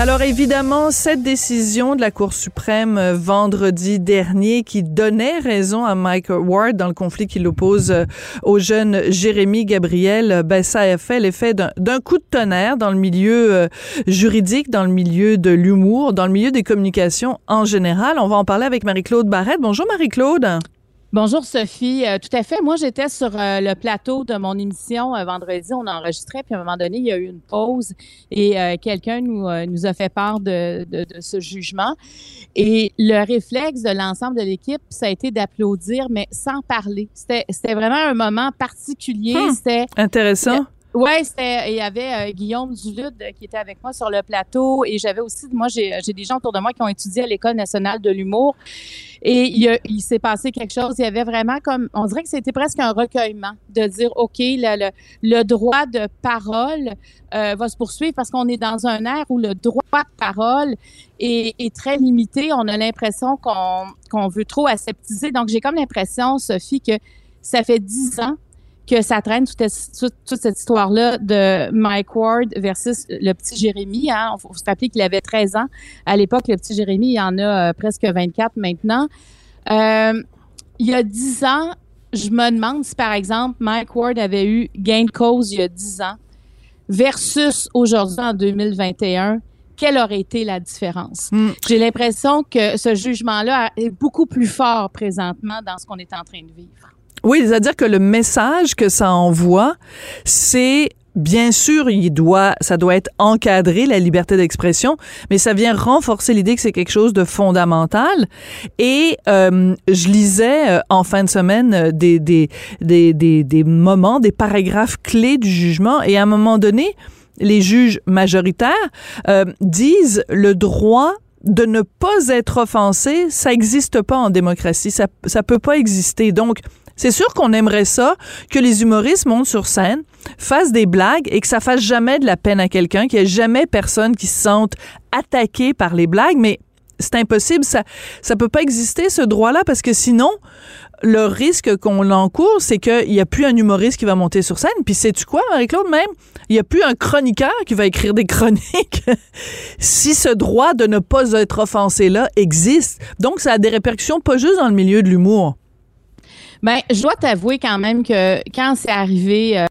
Alors évidemment, cette décision de la Cour suprême euh, vendredi dernier qui donnait raison à Mike Ward dans le conflit qui l'oppose euh, au jeune Jérémy Gabriel, euh, ben ça a fait l'effet d'un coup de tonnerre dans le milieu juridique, dans le milieu de l'humour, dans le milieu des communications en général. On va en parler avec Marie-Claude Barrette. Bonjour Marie-Claude. Bonjour Sophie. Euh, tout à fait. Moi, j'étais sur euh, le plateau de mon émission euh, vendredi. On enregistrait, puis à un moment donné, il y a eu une pause et quelqu'un nous, nous a fait part de, de, de, ce jugement. Et le réflexe de l'ensemble de l'équipe, ça a été d'applaudir, mais sans parler. C'était vraiment un moment particulier. Hmm. C'était intéressant. Oui, il y avait Guillaume Dulude qui était avec moi sur le plateau et j'avais aussi moi j'ai des gens autour de moi qui ont étudié à l'école nationale de l'humour et il, s'est passé quelque chose. Il y avait vraiment comme, on dirait que c'était presque un recueillement de dire, OK, le, droit de parole euh, va se poursuivre parce qu'on est dans un air où le droit de parole est, très limité. On a l'impression qu'on veut trop aseptiser. Donc, j'ai comme l'impression, Sophie, que ça fait dix ans que ça traîne toute, toute, toute cette histoire-là de Mike Ward versus le petit Jérémy. Hein. Il faut se rappeler qu'il avait 13 ans. À l'époque, le petit Jérémy, il en a euh, presque 24 maintenant. Euh, il y a 10 ans, je me demande si, par exemple, Mike Ward avait eu gain de cause il y a 10 ans versus aujourd'hui, en 2021, quelle aurait été la différence? Mm. J'ai l'impression que ce jugement-là est beaucoup plus fort présentement dans ce qu'on est en train de vivre. Oui, c'est-à-dire que le message que ça envoie, c'est Bien sûr, il doit, ça doit être encadré, la liberté d'expression, mais ça vient renforcer l'idée que c'est quelque chose de fondamental. Et euh, je lisais euh, en fin de semaine euh, des, des, des, des, des moments, des paragraphes clés du jugement, et à un moment donné, les juges majoritaires euh, disent le droit de ne pas être offensé, ça n'existe pas en démocratie, ça ça peut pas exister. Donc c'est sûr qu'on aimerait ça, que les humoristes montent sur scène, fassent des blagues et que ça fasse jamais de la peine à quelqu'un, qu'il n'y ait jamais personne qui se sente attaqué par les blagues, mais c'est impossible, ça ça peut pas exister ce droit-là parce que sinon le risque qu'on l'encourt, c'est qu'il n'y a plus un humoriste qui va monter sur scène. Puis sais-tu quoi, Marie-Claude, même? Il n'y a plus un chroniqueur qui va écrire des chroniques si ce droit de ne pas être offensé-là existe. Donc, ça a des répercussions pas juste dans le milieu de l'humour. Ben, je dois t'avouer quand même que quand c'est arrivé, euh,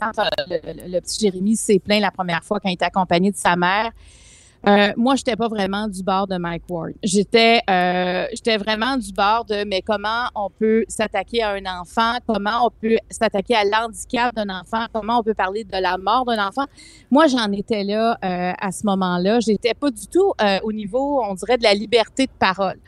quand euh, le, le, petit Jérémy s'est plaint la première fois quand il était accompagné de sa mère, euh, moi, j'étais pas vraiment du bord de Mike Ward. J'étais, euh, j'étais vraiment du bord de, mais comment on peut s'attaquer à un enfant, comment on peut s'attaquer à l'handicap d'un enfant, comment on peut parler de la mort d'un enfant? Moi, j'en étais là euh, à ce moment-là. J'étais pas du tout euh, au niveau, on dirait, de la liberté de parole.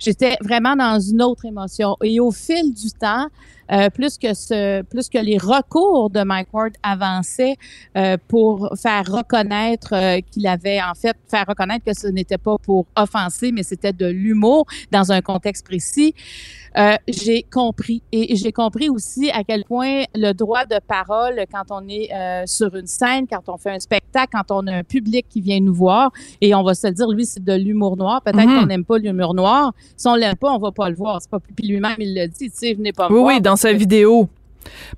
J'étais vraiment dans une autre émotion. Et au fil du temps, euh, plus que ce, plus que les recours de Mike Ward avançaient euh, pour faire reconnaître euh, qu'il avait en fait faire reconnaître que ce n'était pas pour offenser, mais c'était de l'humour dans un contexte précis. Euh, j'ai compris et j'ai compris aussi à quel point le droit de parole quand on est euh, sur une scène, quand on fait un spectacle, quand on a un public qui vient nous voir et on va se dire lui c'est de l'humour noir, peut-être Mhm. qu'on n'aime pas l'humour noir, si on l'aime pas, on va pas le voir, c'est pas puis lui-même il le dit, tu sais, venez pas me Oui, voir. oui, dans sa vidéo.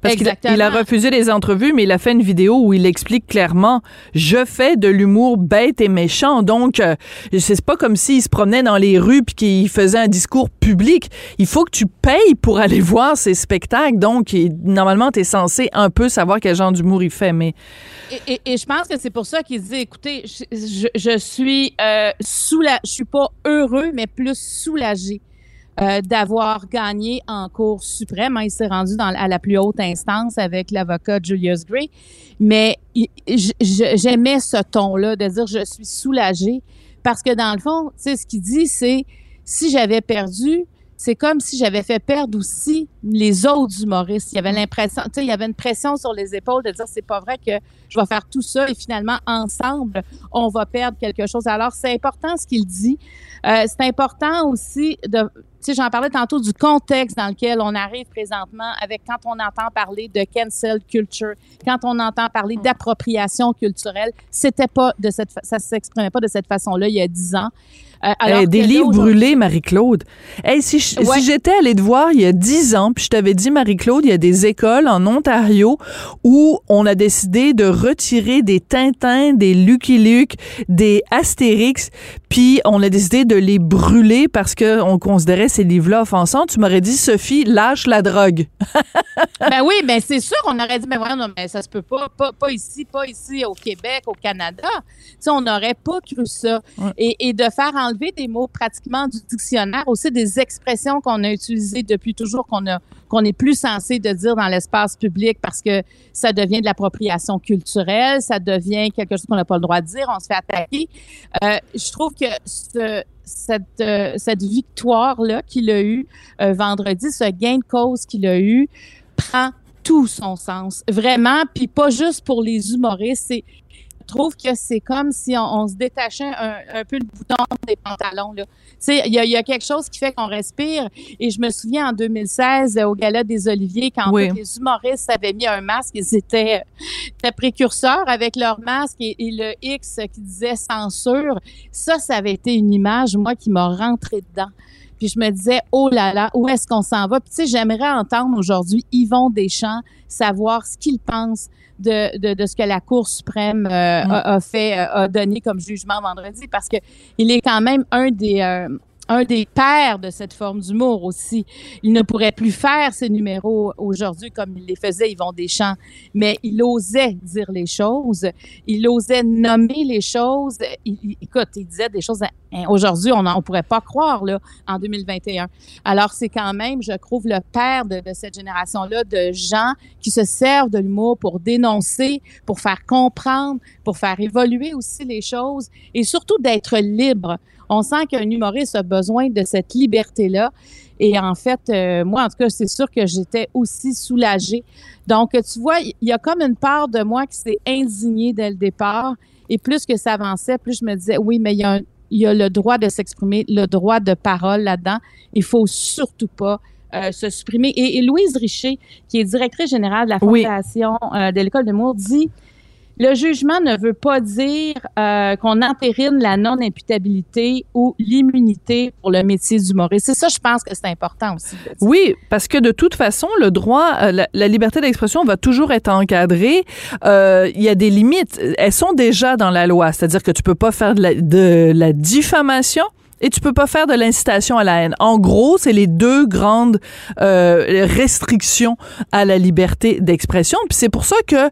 Parce qu'il a, refusé les entrevues, mais il a fait une vidéo où il explique clairement je fais de l'humour bête et méchant. Donc, euh, c'est pas comme s'il se promenait dans les rues puis qu'il faisait un discours public. Il faut que tu payes pour aller voir ces spectacles. Donc, normalement, tu es censé un peu savoir quel genre d'humour il fait. Mais Et, et- et je pense que c'est pour ça qu'il dit, écoutez, je, je, je suis euh, soula- je suis pas heureux, mais plus soulagé euh, d'avoir gagné en Cour suprême. Hein, il s'est rendu dans, à la plus haute instance avec l'avocat Julius Gray. Mais j'aimais ce ton-là de dire je suis soulagé parce que dans le fond, tu sais, ce qu'il dit, c'est si j'avais perdu, c'est comme si j'avais fait perdre aussi les autres humoristes. Il y avait l'impression, tu sais, il y avait une pression sur les épaules de dire c'est pas vrai que je vais faire tout ça et finalement ensemble on va perdre quelque chose. Alors c'est important ce qu'il dit. Euh, c'est important aussi de, tu sais, j'en parlais tantôt du contexte dans lequel on arrive présentement avec quand on entend parler de cancel culture, quand on entend parler d'appropriation culturelle, c'était pas de cette, ça s'exprimait pas de cette façon-là il y a dix ans. Euh, alors des livres brûlés, Marie-Claude. Hey, si je- Ouais. si j'étais allée te voir il y a 10 ans, puis je t'avais dit, Marie-Claude, il y a des écoles en Ontario où on a décidé de retirer des Tintins, des Lucky Luke, des Astérix, puis on a décidé de les brûler parce qu'on considérait ces livres-là offensants. Tu m'aurais dit, Sophie, lâche la drogue. Ben oui, ben c'est sûr qu'on aurait dit, mais non, mais ça se peut pas, pas, pas ici, pas ici au Québec, au Canada. Tu sais, on n'aurait pas cru ça. Ouais. Et, et de faire enlever des mots pratiquement du dictionnaire, aussi des expressions qu'on a utilisées depuis toujours, qu'on a qu'on n'est plus censé de dire dans l'espace public parce que ça devient de l'appropriation culturelle, ça devient quelque chose qu'on n'a pas le droit de dire, on se fait attaquer. Euh, je trouve que euh, cette victoire-là qu'il a eue euh, vendredi, ce gain de cause qu'il a eu, prend tout son sens. Vraiment, puis pas juste pour les humoristes. Trouve que c'est comme si on, on se détachait un, un peu le bouton des pantalons. Tu sais, Il y, a- il y a quelque chose qui fait qu'on respire. Et je me souviens en 2016, euh, au Gala des Oliviers, quand Oui. tous les humoristes avaient mis un masque, ils étaient, étaient précurseurs avec leur masque et, et le X qui disait censure. Ça, ça avait été une image, moi, qui m'a rentré dedans. Puis je me disais, oh là là, où est-ce qu'on s'en va? Puis tu sais, j'aimerais entendre aujourd'hui Yvon Deschamps savoir ce qu'il pense de, de, de ce que la Cour suprême euh, a, a fait, euh, a donné comme jugement vendredi, parce que il est quand même un des... euh, un des pères de cette forme d'humour aussi. Il ne pourrait plus faire ses numéros aujourd'hui comme il les faisait Yvon Deschamps, mais il osait dire les choses, il osait nommer les choses. Il, il- écoute, il disait des choses hein, aujourd'hui, on ne pourrait pas croire là, en 2021. Alors, c'est quand même, je trouve, le père de, de cette génération-là de gens qui se servent de l'humour pour dénoncer, pour faire comprendre, pour faire évoluer aussi les choses et surtout d'être libre. On sent qu'un humoriste a besoin de cette liberté-là. Et en fait, euh, moi, en tout cas, c'est sûr que j'étais aussi soulagée. Donc, tu vois, il y a comme une part de moi qui s'est indignée dès le départ. Et plus que ça avançait, plus je me disais, oui, mais il y a, un- il y a le droit de s'exprimer, le droit de parole là-dedans. Il faut surtout pas euh, se supprimer. Et, et Louise Richer, qui est directrice générale de la Oui. Fondation euh, de l'École de l'humour, dit le jugement ne veut pas dire euh, qu'on entérine la non-imputabilité ou l'immunité pour le métier d'humoriste. C'est ça, je pense que c'est important aussi. Oui, parce que de toute façon, le droit, euh, la, liberté d'expression va toujours être encadrée. Euh, Il y a des limites. Elles sont déjà dans la loi. C'est-à-dire que tu peux pas faire de la, de la diffamation. Et tu peux pas faire de l'incitation à la haine. En gros, c'est les deux grandes euh, restrictions à la liberté d'expression. Puis c'est pour ça que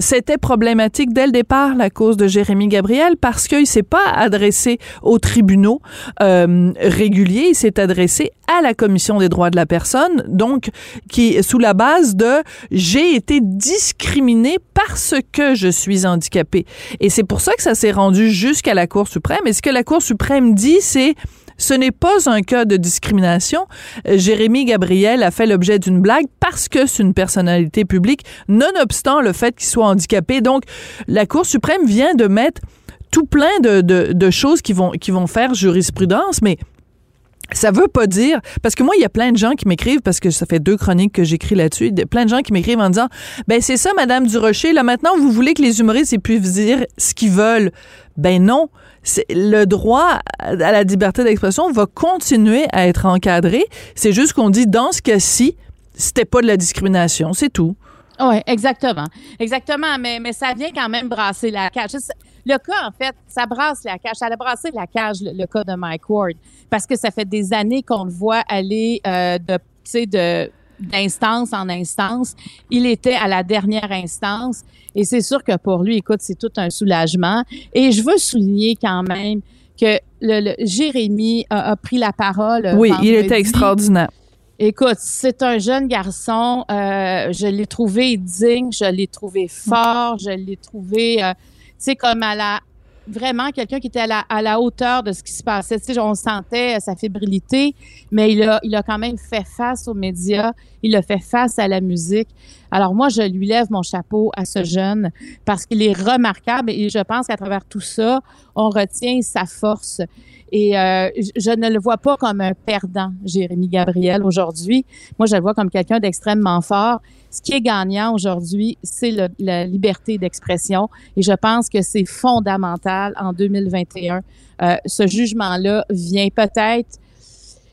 c'était problématique dès le départ la cause de Jérémy Gabriel parce qu'il s'est pas adressé aux tribunaux euh, réguliers, il s'est adressé à la commission des droits de la personne, donc qui sous la base de j'ai été discriminé parce que je suis handicapé. Et c'est pour ça que ça s'est rendu jusqu'à la Cour suprême. Et ce que la Cour suprême dit, c'est ce n'est pas un cas de discrimination. Euh, Jérémy Gabriel a fait l'objet d'une blague parce que c'est une personnalité publique, nonobstant le fait qu'il soit handicapé. Donc, la Cour suprême vient de mettre tout plein de, choses qui vont, qui vont faire jurisprudence, mais ça veut pas dire parce que moi il y a plein de gens qui m'écrivent parce que ça fait deux chroniques que j'écris là-dessus, de- plein de gens qui m'écrivent en disant ben c'est ça madame Durocher là maintenant vous voulez que les humoristes puissent dire ce qu'ils veulent. Ben non, le droit à à la liberté d'expression va continuer à être encadré, c'est juste qu'on dit dans ce cas-ci c'était pas de la discrimination, c'est tout. Oui, exactement. Exactement, mais, mais ça vient quand même brasser la cage. Le cas, en fait, ça brasse la cage. Ça a brassé la cage, le, cas de Mike Ward, parce que ça fait des années qu'on le voit aller euh, de, de d'instance en instance. Il était à la dernière instance et c'est sûr que pour lui, écoute, c'est tout un soulagement. Et je veux souligner quand même que le, Jérémy a, pris la parole. Oui, il était extraordinaire. Écoute, c'est un jeune garçon. Euh, je l'ai trouvé digne, je l'ai trouvé fort, je l'ai trouvé, euh, sais, comme à la vraiment quelqu'un qui était à la, à la hauteur de ce qui se passait. Tu sais, on sentait sa fébrilité, mais il a, il a quand même fait face aux médias, il a fait face à la musique. Alors moi, je lui lève mon chapeau à ce jeune parce qu'il est remarquable et je pense qu'à travers tout ça, on retient sa force. Et euh, je ne le vois pas comme un perdant, Jérémy Gabriel, aujourd'hui. Moi, je le vois comme quelqu'un d'extrêmement fort. Ce qui est gagnant aujourd'hui, c'est la liberté d'expression. Et je pense que c'est fondamental en 2021. Euh, ce jugement-là vient peut-être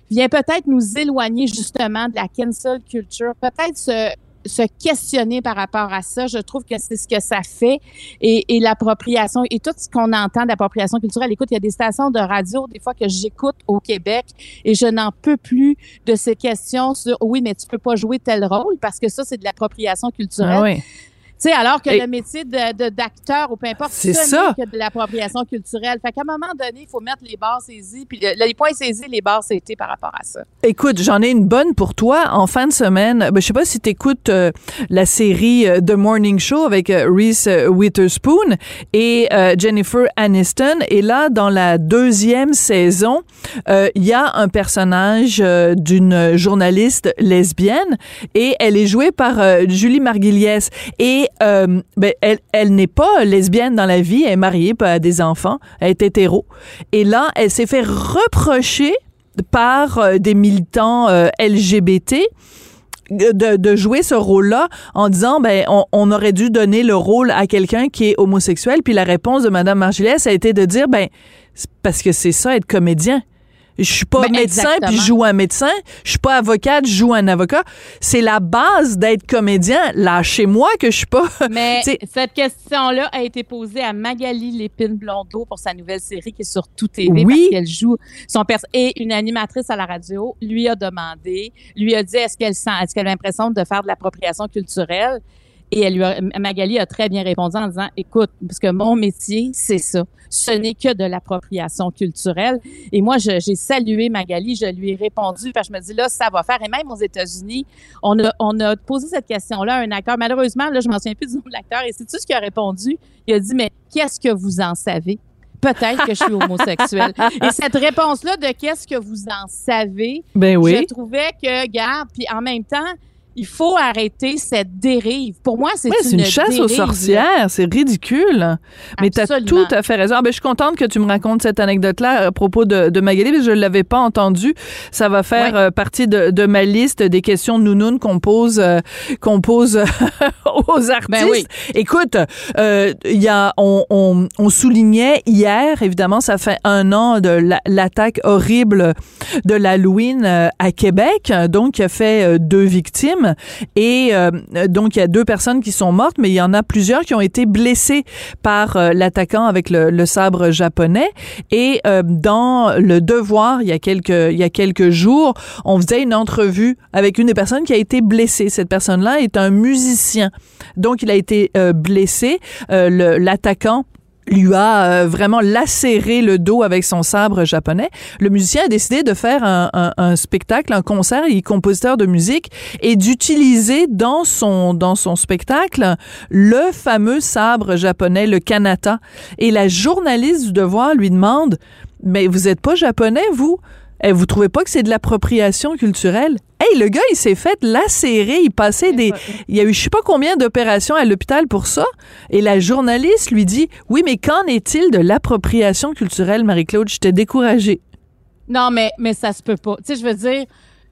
vient peut-être nous éloigner justement de la cancel culture, peut-être se se questionner par rapport à ça. Je trouve que c'est ce que ça fait et, et l'appropriation et tout ce qu'on entend d'appropriation culturelle. Écoute, il y a des stations de radio des fois que j'écoute au Québec et je n'en peux plus de ces questions sur oui, mais tu peux pas jouer tel rôle parce que ça c'est de l'appropriation culturelle. Ah oui sais, alors que le métier de, d'acteur ou peu importe, c'est ça. que de l'appropriation culturelle. Fait qu'à un moment donné, il faut mettre les barres saisies, puis les points saisis, les barres saisies par rapport à ça. Écoute, j'en ai une bonne pour toi. En fin de semaine, ben, je sais pas si tu écoutes euh, la série euh, The Morning Show avec euh, Reese Witherspoon et Jennifer Aniston. Et là, dans la deuxième saison, il y a un personnage d'une journaliste lesbienne et elle est jouée par Julie Margulies. Et euh, ben, elle, elle n'est pas lesbienne dans la vie, elle est mariée, pas à des enfants, elle est hétéro. Et là, elle s'est fait reprocher par euh, des militants euh, LGBT de, de, jouer ce rôle-là en disant ben on, on, aurait dû donner le rôle à quelqu'un qui est homosexuel puis la réponse de madame Margilès a été de dire ben parce que c'est ça être comédien je suis pas ben, médecin puis je joue un médecin. Je suis pas avocate, je joue un avocat. C'est la base d'être comédien. Lâchez-moi que je suis pas. Mais cette question-là a été posée à Magali Lépine Blondeau pour sa nouvelle série qui est sur Tout TV oui. parce qu'elle joue son père et une animatrice à la radio lui a demandé, lui a dit est-ce qu'elle sent, est-ce qu'elle a l'impression de faire de l'appropriation culturelle? Et elle lui a, Magali a très bien répondu en disant, écoute, parce que mon métier, c'est ça. Ce n'est que de l'appropriation culturelle. Et moi, j'ai salué Magali, je lui ai répondu, parce que je me dis, là, ça va faire. Et même aux États-Unis, on a, on a posé cette question-là à un acteur. Malheureusement, là, je m'en souviens plus du nom de l'acteur. Et c'est tout ce qu'il a répondu. Il a dit, mais qu'est-ce que vous en savez? peut-être que je suis homosexuel. Et cette réponse-là de qu'est-ce que vous en savez, ben oui. je trouvais que, garde, puis en même temps, il faut arrêter cette dérive. Pour moi, c'est une, une chasse aux sorcières. C'est ridicule. Mais tu as tout à fait raison. Ah, ben, je suis contente que tu me racontes cette anecdote-là à propos de, de Magali, parce que je ne l'avais pas entendue. Ça va faire euh, partie de, de, ma liste des questions nounounes qu'on pose, euh, qu'on pose aux artistes. Ben oui. Écoute, euh, y a, on, on, on, soulignait hier, évidemment, ça fait un an de l'attaque horrible de l'Halloween à Québec, donc qui a fait deux victimes. Et euh, donc, il y a deux personnes qui sont mortes, mais il y en a plusieurs qui ont été blessées par euh, l'attaquant avec le, sabre japonais. Et euh, dans Le Devoir, il y, a quelques, il y a quelques jours, on faisait une entrevue avec une des personnes qui a été blessée. Cette personne-là est un musicien. Donc, il a été blessé. L'attaquant lui a euh, vraiment lacéré le dos avec son sabre japonais. Le musicien a décidé de faire un, un, un spectacle, un concert, il est compositeur de musique, et d'utiliser dans son, dans son spectacle le fameux sabre japonais, le kanata. Et la journaliste du Devoir lui demande, mais vous êtes pas japonais, vous? Eh, vous trouvez pas que c'est de l'appropriation culturelle? Hey, le gars, il s'est fait lacérer. Il passait des. Il y a eu je sais pas combien d'opérations à l'hôpital pour ça. Et la journaliste lui dit Oui, mais qu'en est-il de l'appropriation culturelle, Marie-Claude? Je t'ai découragée. Non, mais, mais ça se peut pas. Tu sais, je veux dire,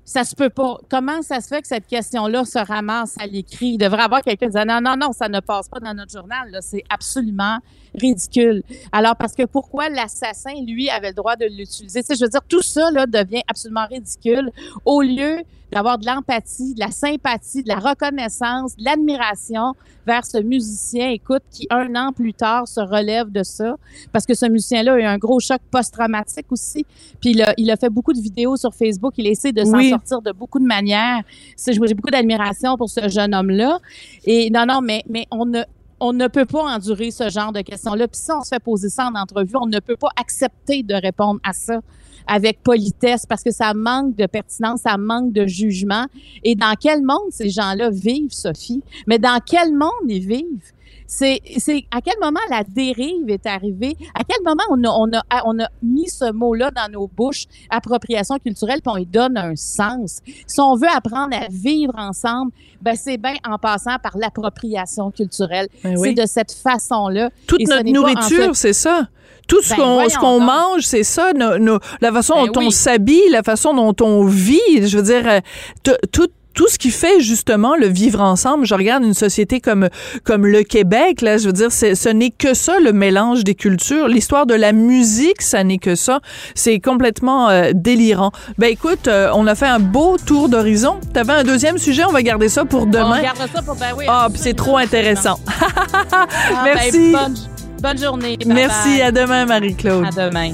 ça se peut pas. Comment ça se fait que cette question-là se ramasse à l'écrit? Il devrait avoir quelqu'un qui dit non, non, non, ça ne passe pas dans notre journal. C'est absolument ridicule. Alors, parce que pourquoi l'assassin, lui, avait le droit de l'utiliser? Tu sais, je veux dire, tout ça là, devient absolument ridicule au lieu d'avoir de l'empathie, de la sympathie, de la reconnaissance, de l'admiration vers ce musicien, écoute, qui un an plus tard se relève de ça, parce que ce musicien-là a eu un gros choc post-traumatique aussi. Puis il a, il a fait beaucoup de vidéos sur Facebook, il essaie de s'en Oui. sortir de beaucoup de manières. J'ai beaucoup d'admiration pour ce jeune homme-là. Et non, non, mais, mais on ne on ne peut pas endurer ce genre de questions-là. Puis si on se fait poser ça en entrevue, on ne peut pas accepter de répondre à ça avec politesse parce que ça manque de pertinence, ça manque de jugement. Et dans quel monde ces gens-là vivent, Sophie? Mais dans quel monde ils vivent? C'est, c'est à quel moment la dérive est arrivée? À quel moment on a, on a, on a mis ce mot-là dans nos bouches, appropriation culturelle, puis on lui donne un sens? Si on veut apprendre à vivre ensemble, ben c'est bien en passant par l'appropriation culturelle. Ben C'est de cette façon-là. Toute Et notre en nourriture, c'est ça. Tout ce Ben, qu'on ce qu'on mange, c'est ça. Nos- nos- la façon Ben dont on s'habille, la façon dont on vit. Je veux dire, euh, tout tout ce qui fait justement le vivre ensemble. Je regarde une société comme comme le Québec là, je veux dire ce n'est que ça le mélange des cultures. L'histoire de la musique, ça n'est que ça. C'est complètement euh, délirant. Ben écoute, euh, on a fait un beau tour d'horizon. T'avais un deuxième sujet, on va garder ça pour On demain. garde ça pour ben oui. Ah, puis c'est trop intéressant. Ah, ben, Merci. bonne, bonne journée. Bye Merci, bye. à demain Marie-Claude. À demain.